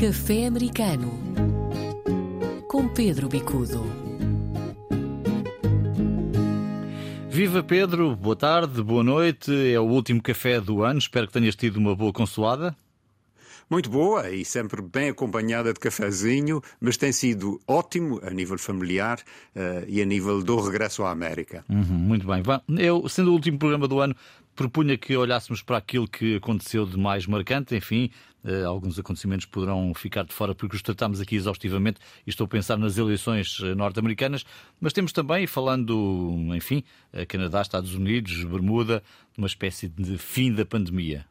Café Americano com Pedro Bicudo. Viva Pedro, boa tarde, boa noite. É o último café do ano. Espero que tenhas tido uma boa consoada. Muito boa e sempre bem acompanhada de cafezinho, mas tem sido ótimo a nível familiar uh, e a nível do regresso à América. Uhum, muito bem. Eu, sendo o último programa do ano, propunha que olhássemos para aquilo que aconteceu de mais marcante. Enfim, uh, alguns acontecimentos poderão ficar de fora porque os tratamos aqui exaustivamente e estou a pensar nas eleições eh, norte-americanas, mas temos também, falando, enfim, Canadá, Estados Unidos, Bermuda, uma espécie de fim da pandemia.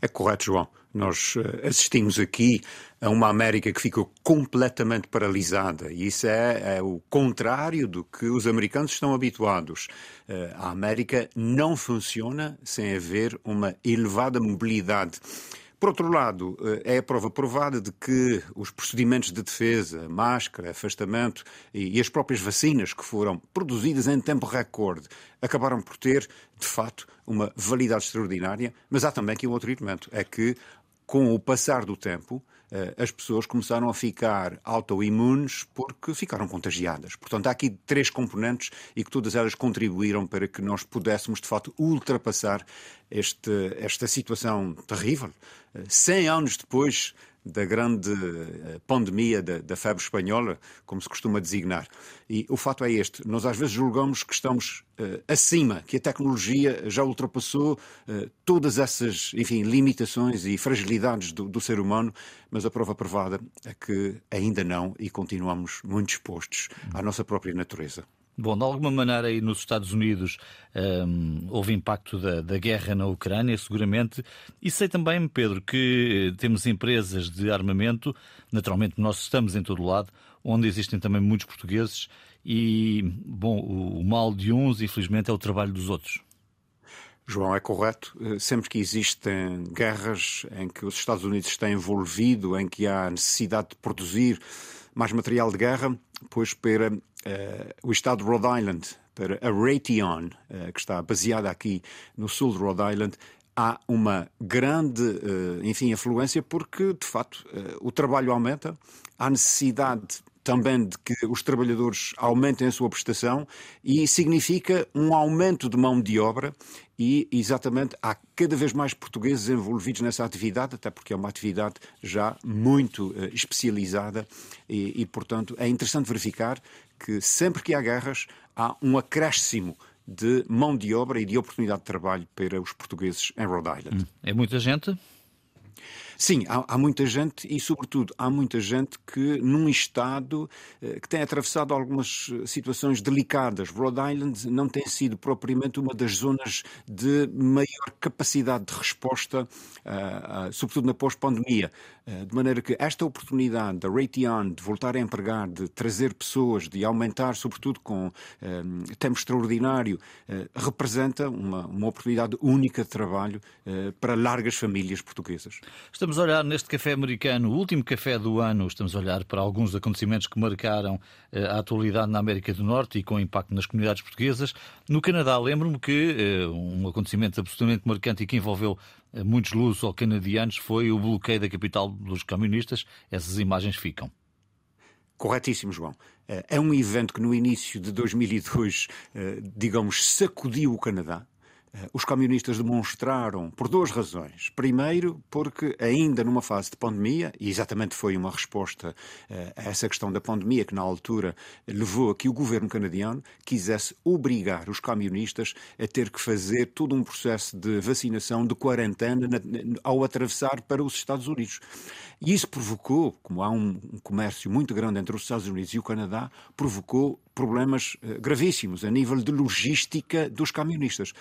É correto, João. Nós eh, assistimos aqui a uma América que ficou completamente paralisada e isso é, é o contrário do que os americanos estão habituados. Eh, a América não funciona sem haver uma elevada mobilidade. Por outro lado, eh, é a prova provada de que os procedimentos de defesa, máscara, afastamento e as próprias vacinas que foram produzidas em tempo recorde acabaram por ter, de facto, uma validade extraordinária. Mas há também aqui um outro elemento: é que, com o passar do tempo, as pessoas começaram a ficar autoimunes porque ficaram contagiadas. Portanto, há aqui três componentes e que todas elas contribuíram para que nós pudéssemos, de facto, ultrapassar este, esta situação terrível. 100 eh, anos depois da grande eh, pandemia da, da, febre espanhola, como se costuma designar. E o fato é este: nós às vezes julgamos que estamos uh, acima, que a tecnologia já ultrapassou uh, todas essas, enfim, limitações e fragilidades do, do, ser humano, mas a prova provada é que ainda não e continuamos muito expostos à nossa própria natureza. Bom, de alguma maneira aí nos Estados Unidos um, houve impacto da, da, guerra na Ucrânia, seguramente, e sei também, Pedro, que eh, temos empresas de armamento, naturalmente nós estamos em todo o lado, onde existem também muitos portugueses, e, bom, o, o mal de uns, infelizmente, é o trabalho dos outros. João, é correto. Eh, sempre que existem guerras em que os Estados Unidos estão envolvidos, em que há necessidade de produzir mais material de guerra, pois para uh, o estado de Rhode Island, para a Raytheon, uh, que está baseada aqui no sul de Rhode Island, há uma grande, uh, enfim, afluência porque, de facto, o trabalho aumenta, há necessidade também de que os trabalhadores aumentem a sua prestação e significa um aumento de mão de obra e exatamente há cada vez mais portugueses envolvidos nessa atividade, até porque é uma atividade já muito uh, especializada e, e, portanto, é interessante verificar que sempre que há guerras há um acréscimo de mão de obra e de oportunidade de trabalho para os portugueses em Rhode Island. É muita gente? Sim, há, há, muita gente e, sobretudo, há muita gente que, num Estado eh, que tem atravessado algumas eh, situações delicadas. Rhode Island não tem sido propriamente uma das zonas de maior capacidade de resposta, uh, sobretudo na pós-pandemia. De maneira que esta oportunidade da Raytheon de voltar a empregar, de trazer pessoas, de aumentar, sobretudo com tempo extraordinário, representa uma, uma oportunidade única de trabalho para largas famílias portuguesas. Estamos a olhar neste café americano, o último café do ano, estamos a olhar para alguns acontecimentos que marcaram eh, a atualidade na América do Norte e com impacto nas comunidades portuguesas. No Canadá, lembro-me que eh, um acontecimento absolutamente marcante e que envolveu eh, muitos lusos ou canadianos foi o bloqueio da capital dos camionistas. Essas imagens ficam. Corretíssimo, João. É um evento que no início de 2002, digamos, sacudiu o Canadá os camionistas demonstraram por duas razões. Primeiro, porque ainda numa fase de pandemia, e exatamente foi uma resposta eh, a essa questão da pandemia que na altura levou a que o governo canadiano quisesse obrigar os camionistas a ter que fazer todo um processo de vacinação, de quarentena, ao atravessar para os Estados Unidos. E isso provocou, como há um comércio muito grande entre os Estados Unidos e o Canadá, provocou problemas eh, gravíssimos a nível de logística dos camionistas.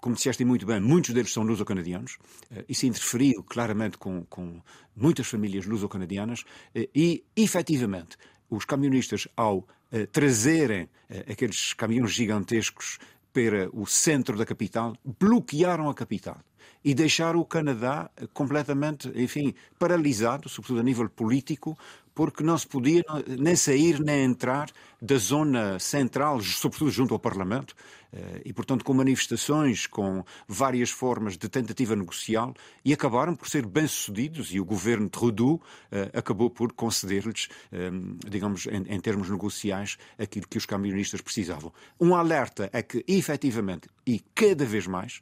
Como disseste muito bem, muitos deles são luso-canadianos. Eh, isso interferiu claramente com, com muitas famílias luso-canadianas eh, e, efetivamente, os camionistas, ao trazerem aqueles caminhões gigantescos para o centro da capital, bloquearam a capital e deixaram o Canadá completamente, enfim, paralisado, sobretudo a nível político, porque não se podia nem sair nem entrar da zona central, sobretudo junto ao Parlamento, eh, e, portanto, com manifestações, com várias formas de tentativa negocial, e acabaram por ser bem-sucedidos, e o governo Trudeau eh, acabou por conceder-lhes, eh, digamos, em termos negociais, aquilo que os camionistas precisavam. Um alerta é que, efetivamente, e cada vez mais,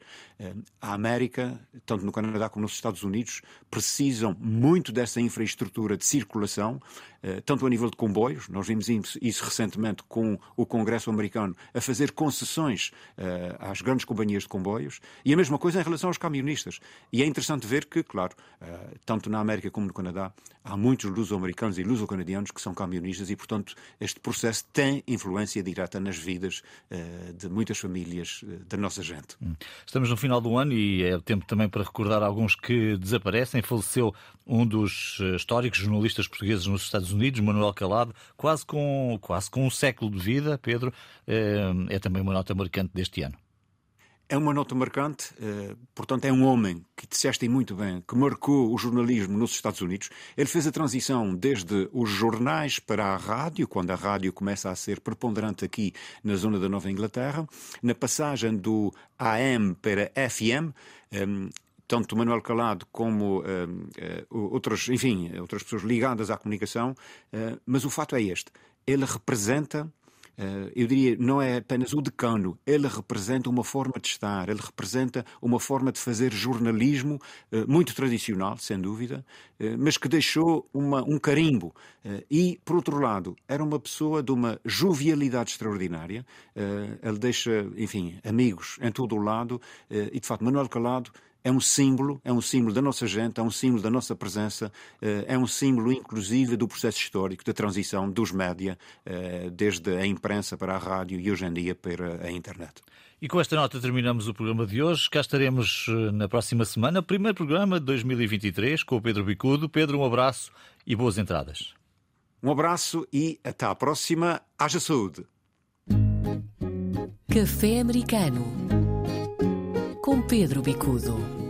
a América, tanto no Canadá como nos Estados Unidos, precisam muito dessa infraestrutura de circulação, tanto a nível de comboios, nós vimos isso recentemente com o Congresso americano, a fazer concessões uh, às grandes companhias de comboios e a mesma coisa em relação aos camionistas. E é interessante ver que, claro, uh, tanto na América como no Canadá, há muitos luso-americanos e luso-canadianos que são camionistas e, portanto, este processo tem influência direta nas vidas de muitas famílias da nossa gente. Hum. Estamos no final do ano e é tempo também para recordar alguns que desaparecem. Faleceu um dos históricos jornalistas portugueses nos Estados Unidos, Manuel Calado, quase com, quase com um século de vida, Pedro. É também uma nota marcante deste ano? É uma nota marcante, eh, portanto, é um homem que disseste muito bem, que marcou o jornalismo nos Estados Unidos. Ele fez a transição desde os jornais para a rádio, quando a rádio começa a ser preponderante aqui na zona da Nova Inglaterra, na passagem do AM para FM. Tanto Manuel Calado como ehm, eh, outras, enfim, outras pessoas ligadas à comunicação, eh, mas o fato é este: ele representa eu diria, não é apenas o decano, ele representa uma forma de estar, ele representa uma forma de fazer jornalismo muito tradicional, sem dúvida, mas que deixou uma, um carimbo. E, por outro lado, era uma pessoa de uma jovialidade extraordinária, ele deixa, enfim, amigos em todo o lado, e de facto, Manuel Calado é um símbolo, é um símbolo da nossa gente, é um símbolo da nossa presença, eh, é um símbolo, inclusive, do processo histórico da transição dos média, eh, desde a imprensa para a rádio e hoje em dia para a internet. E com esta nota terminamos o programa de hoje. Cá estaremos eh, na próxima semana, primeiro programa de 2023, com o Pedro Bicudo. Pedro, um abraço e boas entradas. Um abraço e até à próxima. Haja saúde. Café Americano com Pedro Bicudo.